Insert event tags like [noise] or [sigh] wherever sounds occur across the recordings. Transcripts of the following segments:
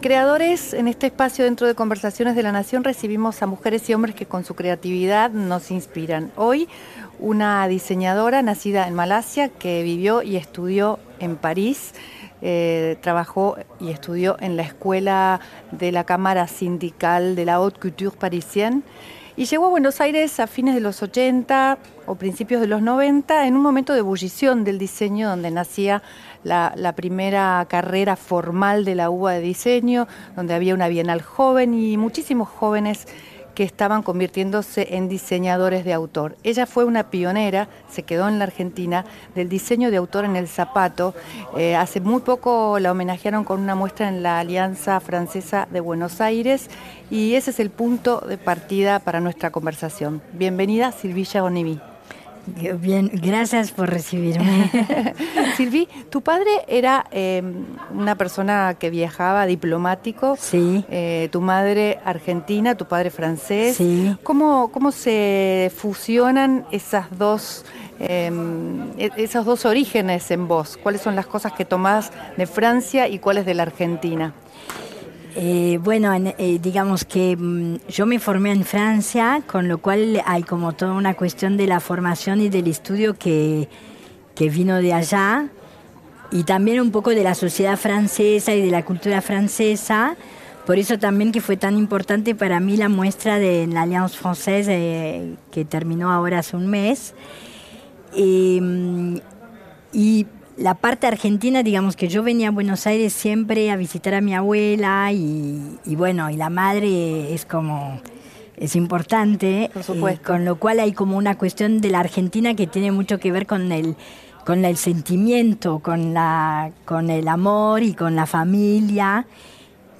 Creadores, en este espacio dentro de Conversaciones de la Nación, recibimos a mujeres y hombres que con su creatividad nos inspiran. Hoy, una diseñadora nacida en Malasia que vivió y estudió en París. Eh, trabajó y estudió en la escuela de la Cámara Sindical de la Haute Couture Parisienne y llegó a Buenos Aires a fines de los 80 o principios de los 90 en un momento de ebullición del diseño donde nacía la, primera carrera formal de la UBA de diseño, donde había una bienal joven y muchísimos jóvenes que estaban convirtiéndose en diseñadores de autor. Ella fue una pionera, se quedó en la Argentina, del diseño de autor en el zapato. Eh, hace muy poco la homenajearon con una muestra en la Alianza Francesa de Buenos Aires y ese es el punto de partida para nuestra conversación. Bienvenida Silvilla Onivi. Bien, gracias por recibirme. [laughs] Silvi, tu padre era eh, una persona que viajaba, diplomático. Sí. Eh, tu madre argentina, tu padre francés. Sí. ¿Cómo, cómo se fusionan esas dos, eh, esos dos orígenes en vos? ¿Cuáles son las cosas que tomás de Francia y cuáles de la Argentina? Eh, bueno, en, eh, digamos que mmm, yo me formé en Francia, con lo cual hay como toda una cuestión de la formación y del estudio que, que vino de allá, y también un poco de la sociedad francesa y de la cultura francesa. Por eso también que fue tan importante para mí la muestra de la Alliance Française eh, que terminó ahora hace un mes. y la parte argentina, digamos que yo venía a Buenos Aires siempre a visitar a mi abuela y, y bueno, y la madre es como es importante, Por supuesto. Eh, con lo cual hay como una cuestión de la Argentina que tiene mucho que ver con el con el sentimiento, con la con el amor y con la familia.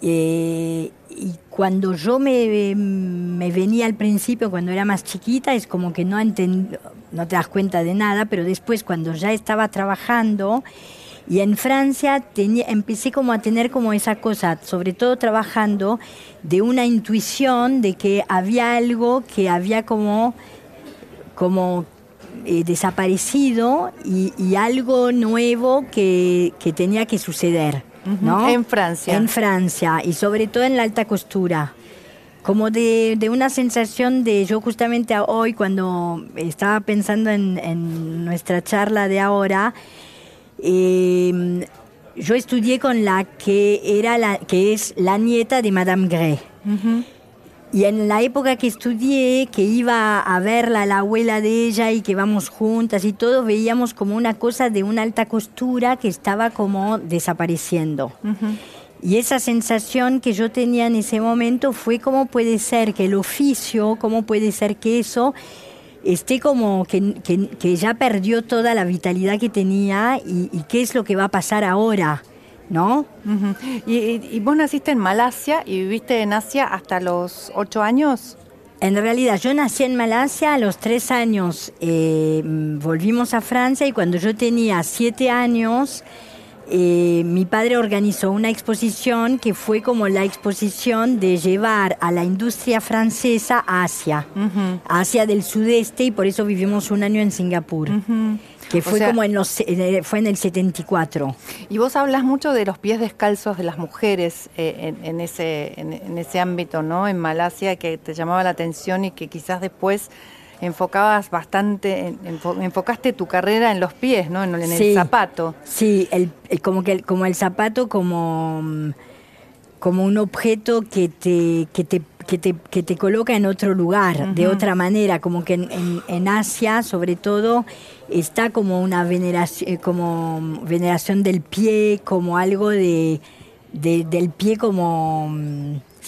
Eh, y cuando yo me, me, venía al principio, cuando era más chiquita, es como que no, entend, no te das cuenta de nada, pero después cuando ya estaba trabajando y en Francia empecé como a tener como esa cosa, sobre todo trabajando, de una intuición de que había algo que había como, como eh, desaparecido y, y, algo nuevo que, que tenía que suceder. ¿No? En Francia. En Francia y sobre todo en la alta costura. Como de, de una sensación de, yo justamente hoy cuando estaba pensando en, en nuestra charla de ahora, eh, yo estudié con la que, era la, que es la nieta de Madame Gray. Uh -huh. Y en la época que estudié, que iba a verla, la abuela de ella, y que vamos juntas y todo, veíamos como una cosa de una alta costura que estaba como desapareciendo. Uh -huh. Y esa sensación que yo tenía en ese momento fue cómo puede ser que el oficio, cómo puede ser que eso esté como que, que, que ya perdió toda la vitalidad que tenía y, y qué es lo que va a pasar ahora. ¿No? Uh -huh. ¿Y, ¿Y, vos naciste en Malasia y viviste en Asia hasta los ocho años? En realidad, yo nací en Malasia a los tres años. Eh, volvimos a Francia y cuando yo tenía siete años, eh, mi padre organizó una exposición que fue como la exposición de llevar a la industria francesa a Asia, uh -huh. Asia del sudeste, y por eso vivimos un año en Singapur. Uh -huh que fue o sea, como en los fue en el 74. Y vos hablas mucho de los pies descalzos de las mujeres eh, en, en, ese en, en, ese ámbito, ¿no? En Malasia que te llamaba la atención y que quizás después enfocabas bastante, enfocaste tu carrera en los pies, ¿no? En, en sí, el zapato. Sí, el, el, como que el, como el zapato como como un objeto que te, que te, que te, que te coloca en otro lugar, uh -huh. de otra manera, como que en, en, en, Asia, sobre todo, está como una veneración, como veneración del pie, como algo de, de del pie como...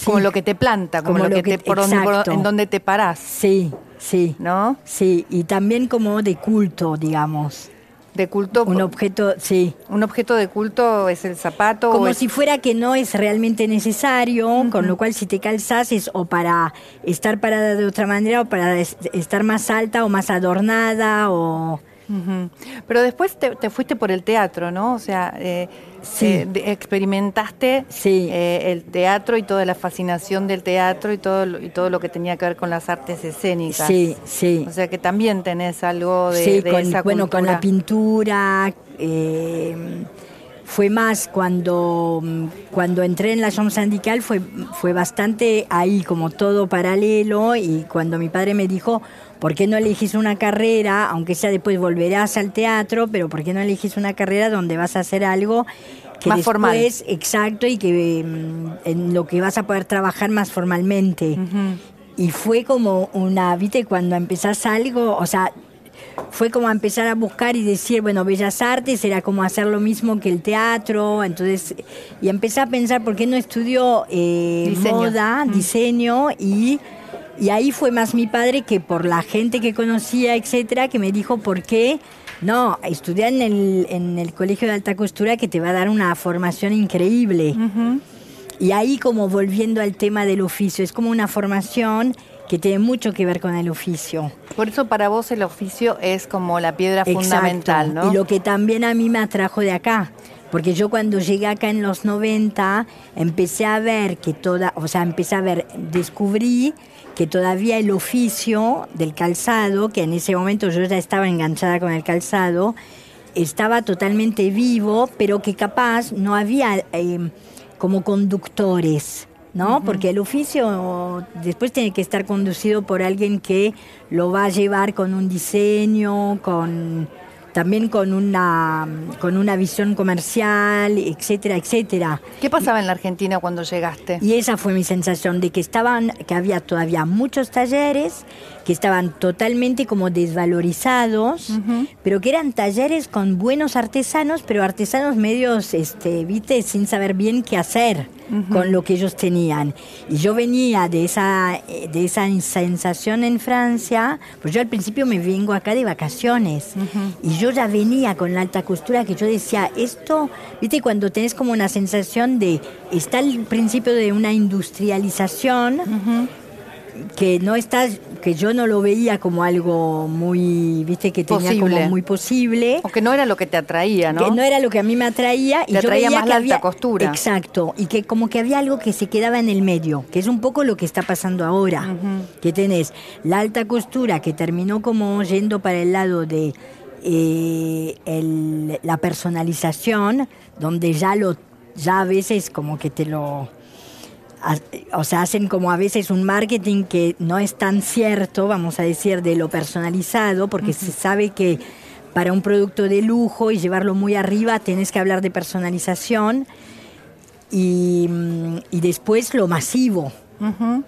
Como sí, lo que te planta, como, como lo, que, te, por donde, por, en donde te parás. Sí, sí. ¿No? Sí, y también como de culto, digamos. De culto. Un objeto, sí. Un objeto de culto es el zapato. Como si fuera que no es realmente necesario, con lo cual si te calzas es o para estar parada de otra manera o para estar más alta o más adornada o... Pero después te, fuiste por el teatro, ¿no? O sea, eh, sí. Eh, experimentaste sí. Eh, el teatro y toda la fascinación del teatro y todo, y todo lo que tenía que ver con las artes escénicas. Sí, sí. O sea que también tenés algo de, sí, con, esa Bueno, con la pintura. fue más cuando, cuando entré en la Chambre Syndical fue, fue bastante ahí, como todo paralelo, y cuando mi padre me dijo, ¿por qué no elegís una carrera, aunque sea después volverás al teatro, pero ¿por qué no elegís una carrera donde vas a hacer algo que más formal. exacto, y que mm, en lo que vas a poder trabajar más formalmente? Y fue como una, viste, cuando empezás algo, o sea, fue como empezar a buscar y decir, bueno, Bellas Artes era como hacer lo mismo que el teatro, entonces, y empecé a pensar, ¿por qué no estudió eh, moda, diseño y y ahí fue más mi padre que por la gente que conocía, etcétera, que me dijo por qué no, estudiar en el, en el colegio de alta costura que te va a dar una formación increíble. Y ahí como volviendo al tema del oficio, es como una formación que tiene mucho que ver con el oficio. Por eso para vos el oficio es como la piedra fundamental, ¿no? Y lo que también a mí me atrajo de acá, porque yo cuando llegué acá en los 90 empecé a ver que toda, o sea, empecé a ver, descubrí que todavía el oficio del calzado, que en ese momento yo ya estaba enganchada con el calzado, estaba totalmente vivo, pero que capaz no había eh, como conductores. ¿no? Porque el oficio después tiene que estar conducido por alguien que lo va a llevar con un diseño, con también con una, con una visión comercial, etcétera, etcétera. ¿Qué pasaba en la Argentina cuando llegaste? Y esa fue mi sensación, de que estaban, que había todavía muchos talleres, que estaban totalmente como desvalorizados, pero que eran talleres con buenos artesanos, pero artesanos medios, este, viste, sin saber bien qué hacer con lo que ellos tenían. Y yo venía de esa, de esa sensación en Francia, pues yo al principio me vengo acá de vacaciones. Y yo ya venía con la alta costura que yo decía, esto, viste, cuando tenés como una sensación de, está el principio de una industrialización, que no está, que yo no lo veía como algo muy, viste, que tenía como muy posible. O que no era lo que te atraía, ¿no? Que no era lo que a mí me atraía. y yo atraía más la alta costura. Exacto, y que como que había algo que se quedaba en el medio, que es un poco lo que está pasando ahora. Que tenés la alta costura que terminó como yendo para el lado de eh, la personalización, donde ya lo, ya a veces como que te lo o sea, hacen como a veces un marketing que no es tan cierto, vamos a decir, de lo personalizado, porque se sabe que para un producto de lujo y llevarlo muy arriba tenés que hablar de personalización y, después lo masivo.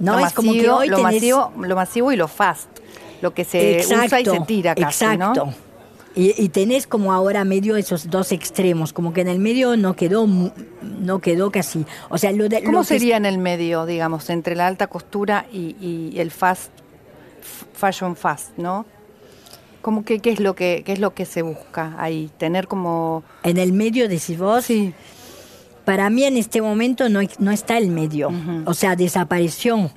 ¿no? es como que hoy lo, masivo, lo masivo y lo fast, lo que se usa y se tira casi, exacto. Y, tenés como ahora medio esos dos extremos, como que en el medio no quedó, no quedó casi. O sea, lo de, ¿Cómo sería en el medio, digamos, entre la alta costura y, el fast, fashion fast, no? ¿Cómo que qué es lo que qué es lo que se busca ahí? Tener como en el medio decís vos. Sí. Para mí en este momento no, no está el medio, o sea, desapareció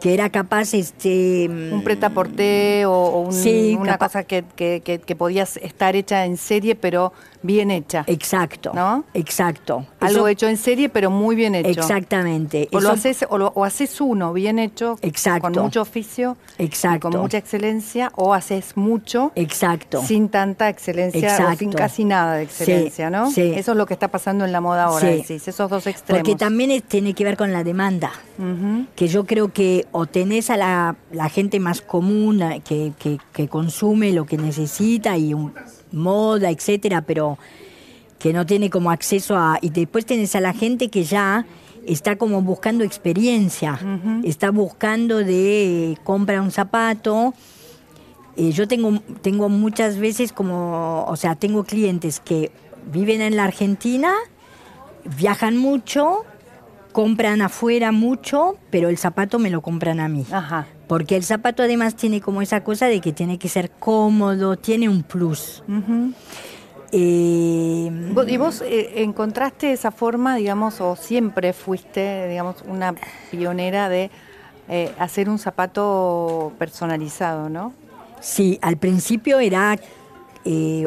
que era capaz este un pretaporté o, o un, una cosa que, que, que, podías estar hecha en serie pero bien hecha. Exacto ¿no? exacto. Algo hecho en serie pero muy bien hecho. Exactamente. O lo haces o, lo, o, haces uno bien hecho exacto. con mucho oficio exacto con mucha excelencia o haces mucho exacto. sin tanta excelencia o sin casi nada de excelencia no sí. eso es lo que está pasando en la moda ahora decís, esos dos extremos. porque también tiene que ver con la demanda que yo creo que o tenés a la, gente más común que, que, consume lo que necesita y un, moda, etcétera, pero que no tiene como acceso a. Y después tenés a la gente que ya está como buscando experiencia, está buscando de compra un zapato. Eh, yo tengo, tengo muchas veces como, o sea, tengo clientes que viven en la Argentina, viajan mucho compran afuera mucho, pero el zapato me lo compran a mí. Ajá. porque el zapato además tiene como esa cosa de que tiene que ser cómodo, tiene un plus. Eh, ¿Y vos eh, encontraste esa forma, digamos, o siempre fuiste, digamos, una pionera de eh, hacer un zapato personalizado, ¿no? Sí, al principio era,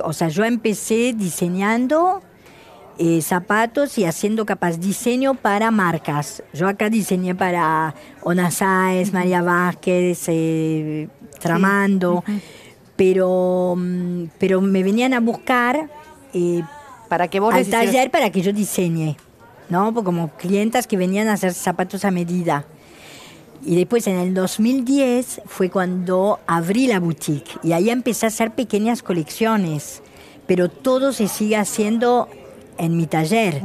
o sea, yo empecé diseñando zapatos y haciendo capaz diseño para marcas. Yo acá diseñé para Ona María Vázquez, Tramando pero, mm, pero me venían a buscar eh, para que vos al taller para que yo diseñe, ¿no? Como clientas que venían a hacer zapatos a medida. Y después en el 2010 fue cuando abrí la boutique y ahí empecé a hacer pequeñas colecciones, pero todo se sigue haciendo en mi taller.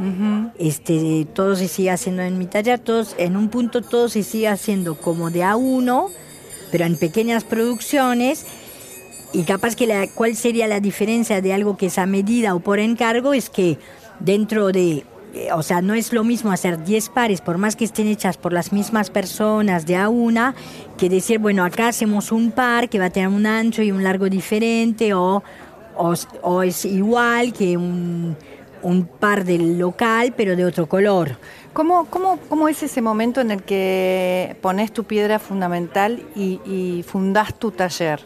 este, todo se sigue haciendo en mi taller, todos, en un punto todo se sigue haciendo como de a uno, pero en pequeñas producciones y capaz que la, cuál sería la diferencia de algo que es a medida o por encargo es que dentro de, eh, o sea, no es lo mismo hacer 10 pares, por más que estén hechas por las mismas personas de a una, que decir, bueno, acá hacemos un par que va a tener un ancho y un largo diferente o, o, es igual que un, un, par del local pero de otro color. ¿Cómo, cómo, cómo es ese momento en el que pones tu piedra fundamental y, y fundás tu taller?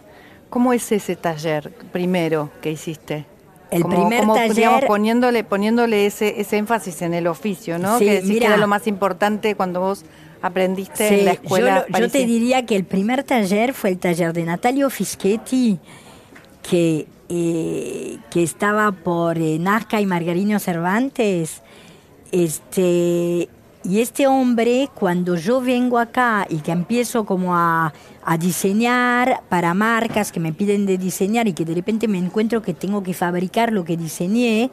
¿Cómo es ese taller primero que hiciste? El primer taller... poniéndole, poniéndole ese, ese énfasis en el oficio, ¿no? que era lo más importante cuando vos aprendiste en la escuela. Yo, yo, te diría que el primer taller fue el taller de Natalio Fischetti, que, eh, que estaba por eh, Nazca y Margarino Cervantes. Este, y este hombre, cuando yo vengo acá y que empiezo como a, diseñar para marcas que me piden de diseñar y que de repente me encuentro que tengo que fabricar lo que diseñé,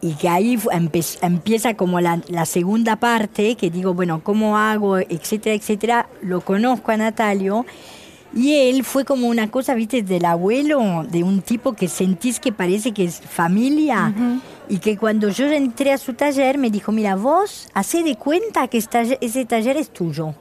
y que ahí empieza como la, la, segunda parte, que digo, bueno, ¿cómo hago? etcétera, etcétera. Lo conozco a Natalio y él fue como una cosa, viste, del abuelo, de un tipo que sentís que parece que es familia. Y que cuando yo entré a su taller me dijo, mira, vos hacé de cuenta que ese taller es tuyo.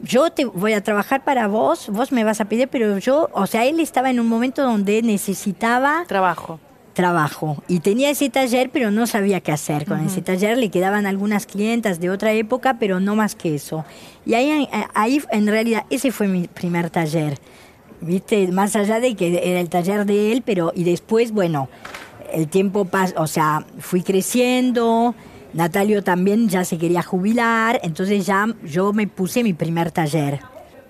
Yo te voy a trabajar para vos, vos me vas a pedir, pero yo, o sea, él estaba en un momento donde necesitaba... Trabajo trabajo. Y tenía ese taller pero no sabía qué hacer con ese taller. Le quedaban algunas clientas de otra época pero no más que eso. Y ahí, ahí en realidad ese fue mi primer taller. Viste más allá de que era el taller de él pero y después bueno el tiempo pasó o sea fui creciendo. Natalio también ya se quería jubilar entonces ya yo me puse mi primer taller.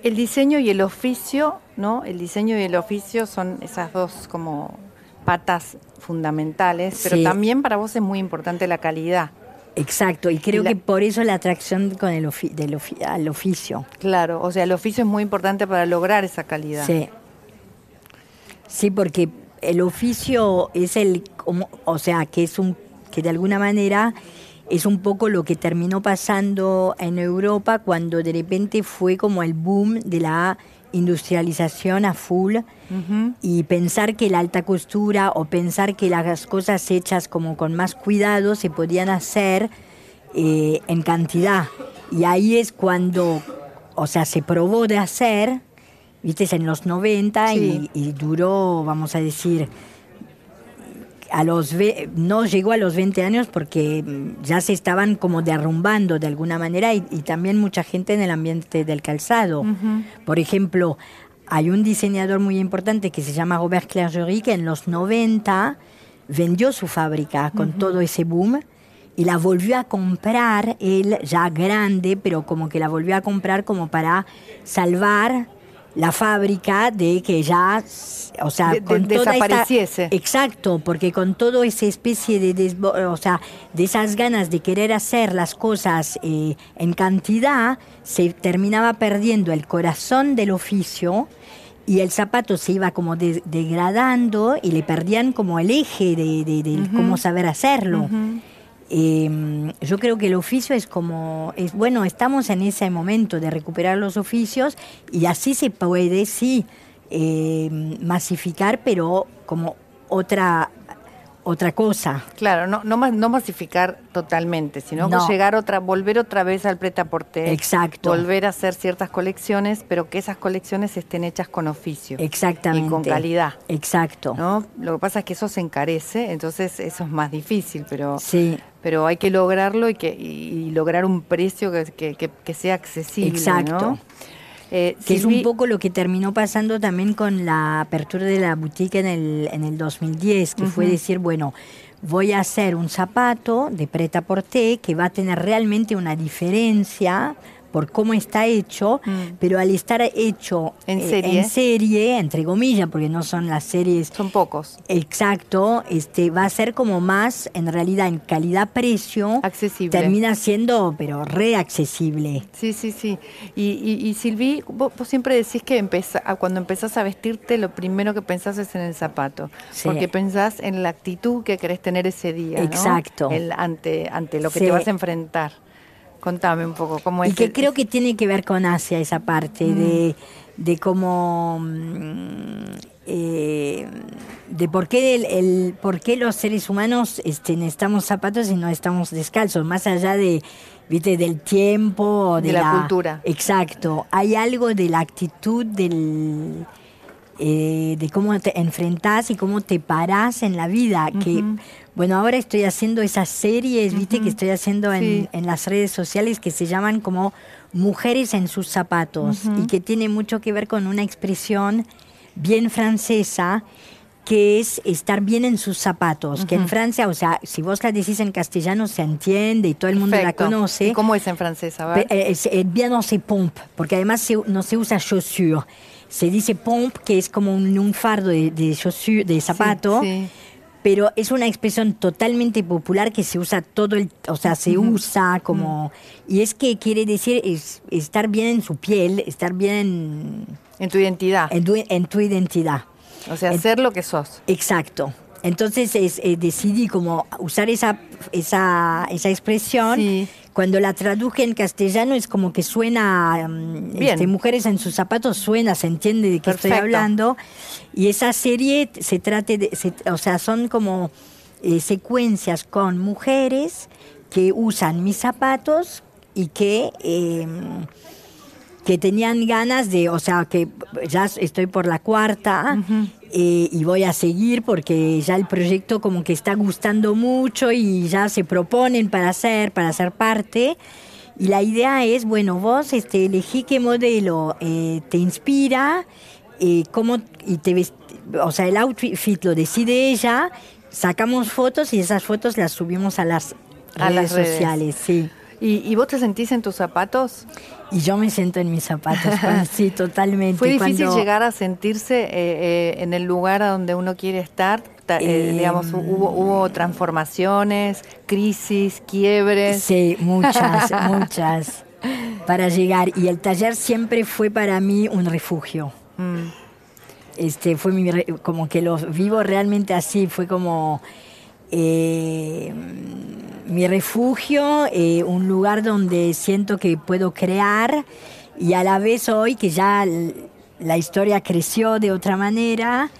El diseño y el oficio no el diseño y el oficio son esas dos como patas fundamentales, pero también para vos es muy importante la calidad. Exacto, y creo que por eso la atracción con el del al oficio. Claro, o sea, el oficio es muy importante para lograr esa calidad. Sí. Sí, porque el oficio es el, o sea, que es un, que de alguna manera es un poco lo que terminó pasando en Europa cuando de repente fue como el boom de la industrialización a full y pensar que la alta costura o pensar que las cosas hechas como con más cuidado se podían hacer eh, en cantidad. Y ahí es cuando, o sea, se probó de hacer, viste, en los 90 y, y duró, vamos a decir, a los no llegó a los 20 años porque mm, ya se estaban como derrumbando de alguna manera y, también mucha gente en el ambiente del calzado. Por ejemplo, hay un diseñador muy importante que se llama Robert Clergerie que en los 90 vendió su fábrica con todo ese boom y la volvió a comprar él ya grande, pero como que la volvió a comprar como para salvar la fábrica de que ya, o sea, con desapareciese. exacto, porque con toda esa especie de, o sea, de esas ganas de querer hacer las cosas eh, en cantidad, se terminaba perdiendo el corazón del oficio y el zapato se iba como degradando y le perdían como el eje de, cómo saber hacerlo. Em, yo creo que el oficio es como, es bueno, estamos en ese momento de recuperar los oficios y así se puede, sí, em, masificar, pero como otra, otra cosa. Claro, no, no, no masificar totalmente, sino llegar otra, volver otra vez al pretaporte. Exacto. Volver a hacer ciertas colecciones, pero que esas colecciones estén hechas con oficio. Exactamente. Y con calidad. Exacto. ¿no? Lo que pasa es que eso se encarece, entonces eso es más difícil, pero, sí. Pero hay que lograrlo y, que, y lograr un precio que, que, que sea accesible. Exacto. Eh, que es un poco lo que terminó pasando también con la apertura de la boutique en el, en el 2010, que fue decir, bueno, voy a hacer un zapato de preta porté que va a tener realmente una diferencia por cómo está hecho, mm. pero al estar hecho en eh, serie, en serie entre comillas, porque no son las series. Son pocos. Exacto, este va a ser como más, en realidad, en calidad-precio. Accesible. Termina siendo, pero reaccesible. Sí, sí, sí. Y, y, Silvi, vos, siempre decís que cuando empezás a vestirte, lo primero que pensás es en el zapato. Porque pensás en la actitud que querés tener ese día. Exacto. El, ante, ante lo que te vas a enfrentar. Contame un poco cómo es. Y que creo que tiene que ver con Asia esa parte de, mm. de cómo mm, eh, de por qué el, por qué los seres humanos este, necesitamos zapatos y no estamos descalzos, más allá de viste del tiempo de, la, cultura. Exacto, hay algo de la actitud del eh, de cómo te enfrentás y cómo te parás en la vida, que bueno, ahora estoy haciendo esas series, viste, que estoy haciendo en, las redes sociales que se llaman como Mujeres en sus zapatos y que tiene mucho que ver con una expresión bien francesa que es estar bien en sus zapatos, que en Francia, o sea, si vos la decís en castellano se entiende y todo el mundo la conoce. cómo es en francés? A ver. Eh, eh, bien no se pompe, porque además no se usa chaussure, se dice pompe, que es como un, fardo de, de, de zapato. sí pero es una expresión totalmente popular que se usa todo el, o sea, se usa como y es que quiere decir es, estar bien en su piel, estar bien en tu identidad. En tu, identidad. O sea, ser lo que sos. Exacto. Entonces es, eh, decidí como usar esa, esa, esa expresión. Cuando la traduje en castellano es como que suena, mm, este, mujeres en sus zapatos suena, se entiende de qué estoy hablando. Y esa serie se trate de, o sea, son como eh, secuencias con mujeres que usan mis zapatos y que em, que tenían ganas de, o sea, que ya estoy por la cuarta eh, y voy a seguir porque ya el proyecto como que está gustando mucho y ya se proponen para hacer, para ser parte. Y la idea es, bueno, vos este, elegí qué modelo eh, te inspira, eh, cómo, y te o sea, el outfit lo decide ella, sacamos fotos y esas fotos las subimos a las, a redes, las redes sociales, sí. ¿Y, vos te sentís en tus zapatos? Y yo me siento en mis zapatos, [laughs] sí, totalmente. ¿Fue difícil llegar a sentirse eh, eh, en el lugar a donde uno quiere estar? Eh, digamos, hubo, hubo transformaciones, crisis, quiebres. Sí, muchas, [laughs] muchas, para llegar. Y el taller siempre fue para mí un refugio. Mm. Este, fue mi, como que lo vivo realmente así, fue como mi refugio, eh, un lugar donde siento que puedo crear y a la vez hoy que ya la historia creció de otra manera,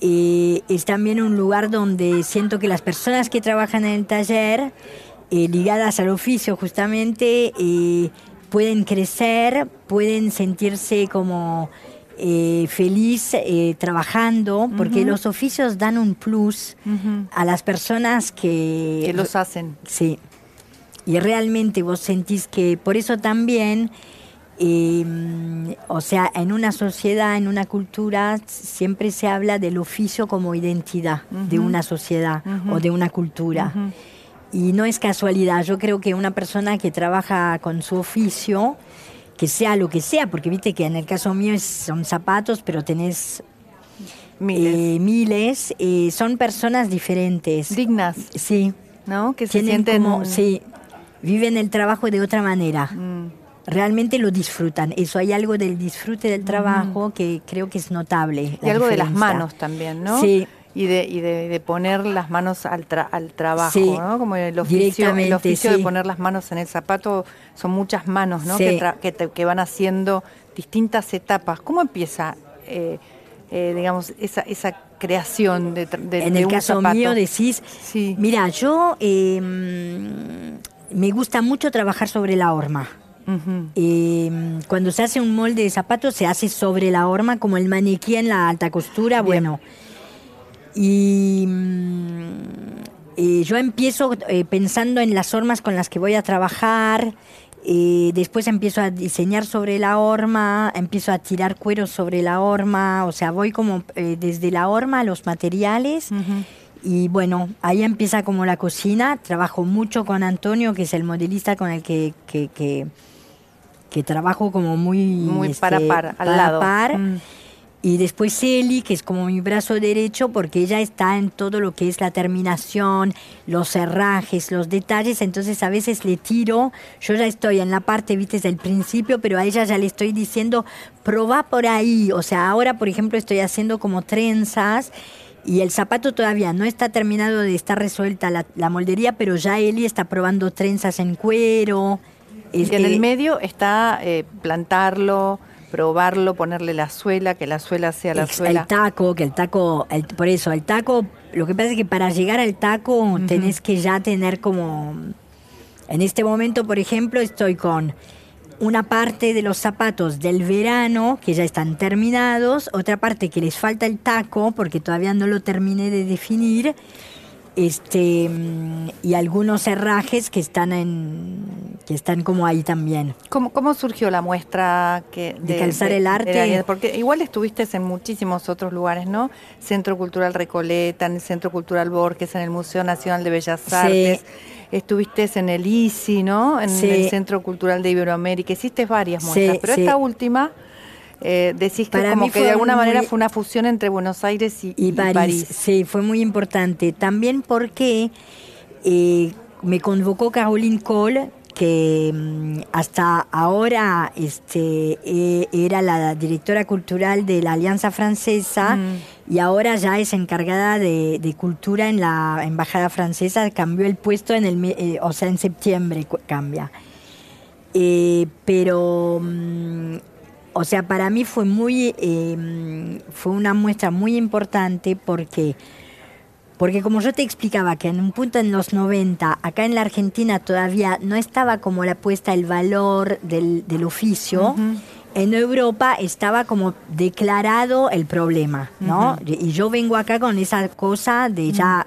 eh, es también un lugar donde siento que las personas que trabajan en el taller, eh, ligadas al oficio justamente, pueden crecer, pueden sentirse como eh, feliz eh, trabajando, porque los oficios dan un plus a las personas que... Que los hacen. Sí. Y realmente vos sentís que por eso también, em, o sea, en una sociedad, en una cultura, siempre se habla del oficio como identidad de una sociedad o de una cultura. Y no es casualidad, yo creo que una persona que trabaja con su oficio, que sea lo que sea, porque viste que en el caso mío son zapatos, pero tenés miles, eh, eh, son personas diferentes. Dignas. Sí. ¿No? Que se sienten... Como, sí, viven el trabajo de otra manera. Mm. Realmente lo disfrutan. Eso hay algo del disfrute del trabajo que creo que es notable. Y algo de las manos también, ¿no? Sí, y de, y de, poner las manos al, al trabajo, ¿no? Como el oficio, el oficio de poner las manos en el zapato, son muchas manos, ¿no? Que, que, van haciendo distintas etapas. ¿Cómo empieza eh, eh, digamos, esa, esa creación de, de En el un caso zapato? mío decís, Sí. mira, yo eh, me gusta mucho trabajar sobre la horma. Eh, cuando se hace un molde de zapatos se hace sobre la horma como el maniquí en la alta costura, bueno. Y mm, eh, yo empiezo eh, pensando en las hormas con las que voy a trabajar, eh, después empiezo a diseñar sobre la horma, empiezo a tirar cuero sobre la horma, o sea, voy como eh, desde la horma a los materiales. Ujú. Y bueno, ahí empieza como la cocina. Trabajo mucho con Antonio, que es el modelista con el que, que, que, que trabajo como muy... Muy par a par, al par a lado. par. Mm. Y después Eli, que es como mi brazo derecho, porque ella está en todo lo que es la terminación, los herrajes, los detalles. Entonces a veces le tiro, yo ya estoy en la parte, viste, desde el principio, pero a ella ya le estoy diciendo, probá por ahí. O sea, ahora, por ejemplo, estoy haciendo como trenzas y el zapato todavía no está terminado de estar resuelta la, la moldería, pero ya Eli está probando trenzas en cuero. Y en el medio está eh, plantarlo, probarlo, ponerle la suela, que la suela sea la Ex- suela. El taco, que el taco, el- por eso, el taco, lo que pasa es que para llegar al taco tenés que ya tener como, en este momento, por ejemplo, estoy con una parte de los zapatos del verano que ya están terminados, otra parte que les falta el taco porque todavía no lo terminé de definir, este mm, y algunos herrajes que están en que están como ahí también. ¿Cómo, cómo surgió la muestra que De calzar el arte? la- porque igual estuviste en muchísimos otros lugares, ¿no? Centro Cultural Recoleta, en el Centro Cultural Borges, en el Museo Nacional de Bellas Sí. Artes. Estuviste en el ICI, ¿no? En Sí. el Centro Cultural de Iberoamérica. Hiciste varias muestras, Sí, pero sí. esta última eh, decís que Para como mí que de alguna muy- manera fue una fusión entre Buenos Aires y, y y París, Sí, fue muy importante. También porque eh, me convocó Caroline Cole, que mm, hasta ahora este, eh, era la directora cultural de la Alianza Francesa Mm. y ahora ya es encargada de, de cultura en la Embajada Francesa. Cambió el puesto en el, eh, o sea, en septiembre cambia. Eh, pero, mm, o sea, para mí fue muy, eh, mm, fue una muestra muy importante porque, porque como yo te explicaba que en un punto en los 90, acá en la Argentina todavía no estaba como la puesta el valor del, del oficio. En Europa estaba como declarado el problema, ¿no? Y yo vengo acá con esa cosa de ya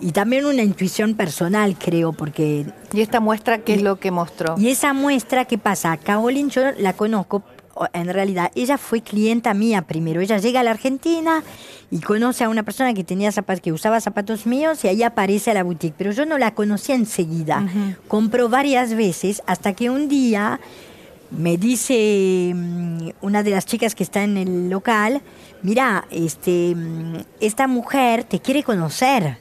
y también una intuición personal, creo, porque ¿Y esta muestra qué es lo que mostró? y esa muestra, ¿qué pasa? Caroline, yo la conozco, en realidad, ella fue clienta mía primero. Ella llega a la Argentina y conoce a una persona que tenía zapatos, que usaba zapatos míos y ahí aparece a la boutique. Pero yo no la conocía enseguida. Compró varias veces hasta que un día me dice mm, una de las chicas que está en el local, mira, este, mm, esta mujer te quiere conocer.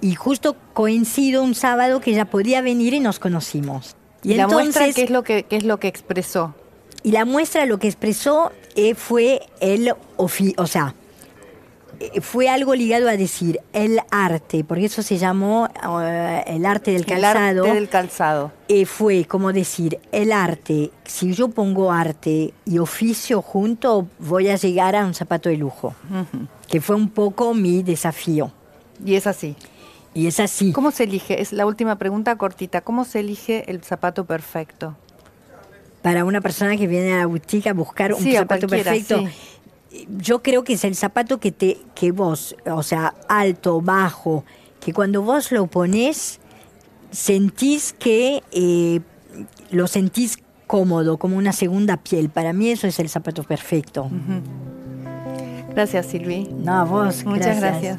Y justo coincido un sábado que ella podía venir y nos conocimos. ¿Y la muestra entonces- qué es lo que qué es lo que expresó? Y la muestra lo que expresó eh, fue el ofi o sea, eh, fue algo ligado a decir el arte, porque eso se llamó eh, el arte del El calzado. arte del calzado. eh, fue como decir el arte, si yo pongo arte y oficio junto, voy a llegar a un zapato de lujo, que fue un poco mi desafío. Y es así. Y es así. ¿Cómo se elige? Es la última pregunta cortita. ¿Cómo se elige el zapato perfecto? Para una persona que viene a la boutique a buscar un Sí, zapato perfecto. Yo creo que es el zapato que te que vos, o sea, alto, bajo, que cuando vos lo pones sentís que eh, lo sentís cómodo, como una segunda piel. Para mí eso es el zapato perfecto. Gracias, Silvi. No, a vos. Muchas gracias.